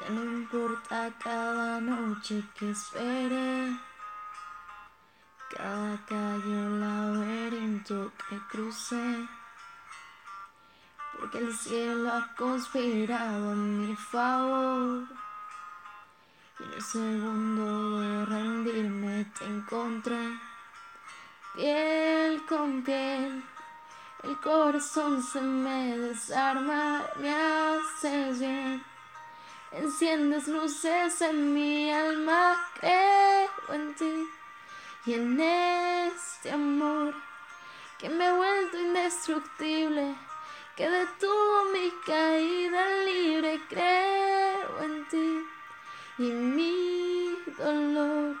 Ya no importa cada noche que espere, cada calle o laberinto que cruce, porque el cielo ha conspirado a mi favor. Y en el segundo de rendirme te encontré, piel con piel. El corazón se me desarma, me haces bien. Enciendes luces en mi alma, creo en ti y en este amor que me ha vuelto indestructible, que detuvo mi caída libre, creo en ti y mi dolor.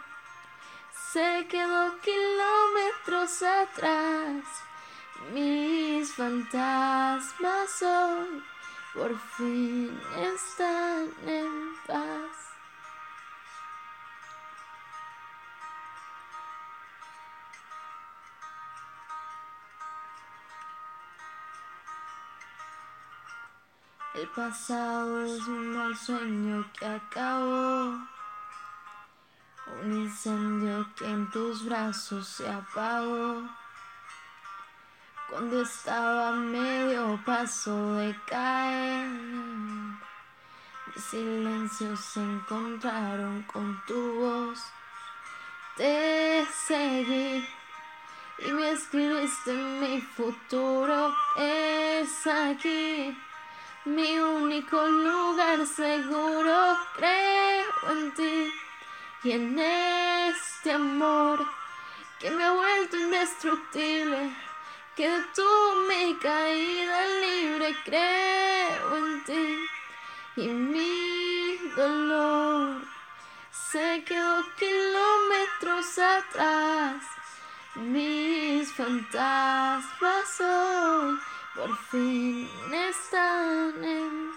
Se quedó kilómetros atrás, mis fantasmas hoy por fin están El pasado es un mal sueño que acabó, un incendio que en tus brazos se apagó. Cuando estaba a medio paso de caer, mis silencios se encontraron con tu voz. Te seguí y me escribiste mi futuro es aquí. Mi único lugar seguro, creo en ti y en este amor que me ha vuelto indestructible, que detuvo mi caída libre, creo en ti y mi dolor se quedó kilómetros atrás. Mis fantasmas por fin están en